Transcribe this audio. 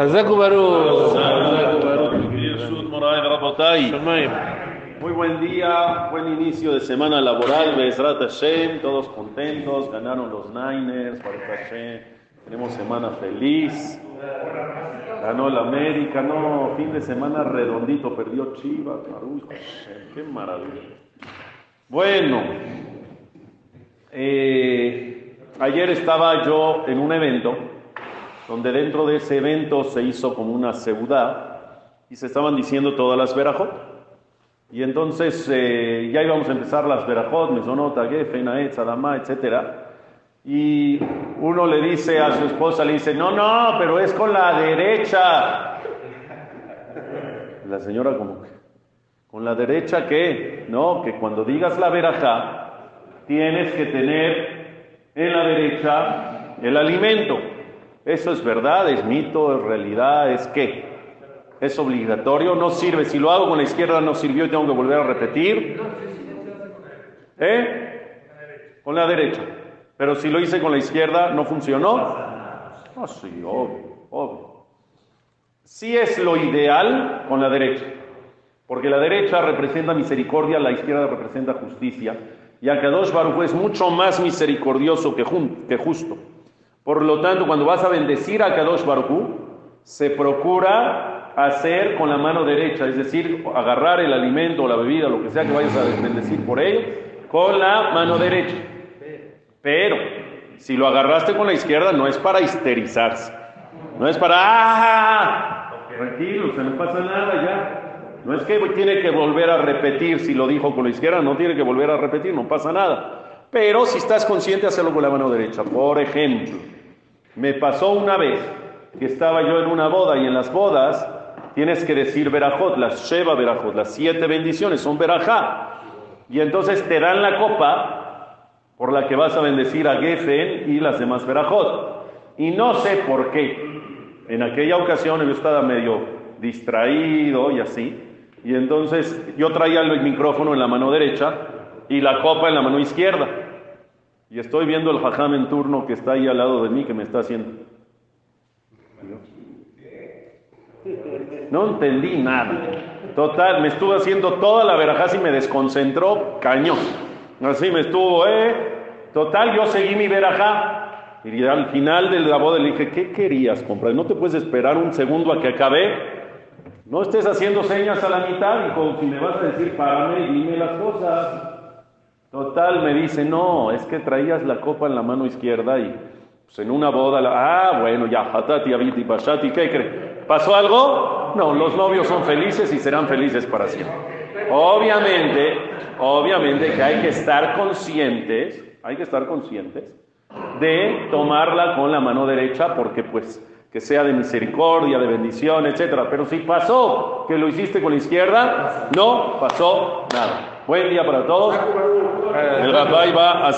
Hazaku Muy buen día, buen inicio de semana laboral, Bezrat Hashem, todos contentos, ganaron los Niners, tenemos semana feliz, ganó la América, no, fin de semana redondito, perdió Chivas, qué maravilla. Bueno, eh, ayer estaba yo en un evento, donde dentro de ese evento se hizo como una ciudad y se estaban diciendo todas las verajot. Y entonces eh, ya íbamos a empezar las verajot, mesonota, gefe, naetz, adamá, etc. Y uno le dice a su esposa, le dice, no, no, pero es con la derecha. La señora como que, ¿con la derecha qué? No, que cuando digas la verajá, tienes que tener en la derecha el alimento. Eso es verdad, es mito, es realidad, es qué. Es obligatorio, no sirve. Si lo hago con la izquierda no sirvió tengo que volver a repetir. ¿Eh? Con la derecha. Pero si lo hice con la izquierda, ¿no funcionó? No, sí, obvio, obvio. Sí es lo ideal con la derecha. Porque la derecha representa misericordia, la izquierda representa justicia. Y Akadosh Baruj es mucho más misericordioso que justo. Por lo tanto, cuando vas a bendecir a Kadosh Baruj se procura hacer con la mano derecha, es decir, agarrar el alimento o la bebida, lo que sea que vayas a bendecir por ello, con la mano derecha. Pero, si lo agarraste con la izquierda, no es para histerizarse. No es para, ¡ah! Tranquilo, no pasa nada ya. No es que tiene que volver a repetir, si lo dijo con la izquierda, no tiene que volver a repetir, no pasa nada. Pero si estás consciente, hacerlo con la mano derecha. Por ejemplo, me pasó una vez que estaba yo en una boda y en las bodas tienes que decir verajot, las sheva verajot, las siete bendiciones son verajá. Y entonces te dan la copa por la que vas a bendecir a Gefen y las demás verajot. Y no sé por qué. En aquella ocasión yo estaba medio distraído y así. Y entonces yo traía el micrófono en la mano derecha y la copa en la mano izquierda. Y estoy viendo el jajam en turno que está ahí al lado de mí que me está haciendo. No entendí nada. Total, me estuvo haciendo toda la verajá y me desconcentró cañón. Así me estuvo, ¿eh? Total, yo seguí mi verajá. Y al final de la boda le dije, ¿qué querías comprar? ¿No te puedes esperar un segundo a que acabe? No estés haciendo señas a la mitad, hijo. Si me vas a decir, párame y dime las cosas. Total, me dice, no, es que traías la copa en la mano izquierda y pues, en una boda, la- ah, bueno, ya, hatati, abiti, bashati, ¿qué cree? ¿Pasó algo? No, los novios son felices y serán felices para siempre. Obviamente, obviamente que hay que estar conscientes, hay que estar conscientes de tomarla con la mano derecha porque pues que sea de misericordia, de bendición, etcétera. Pero si pasó que lo hiciste con la izquierda, no pasó nada. Buen día para todos. El Rabbi va a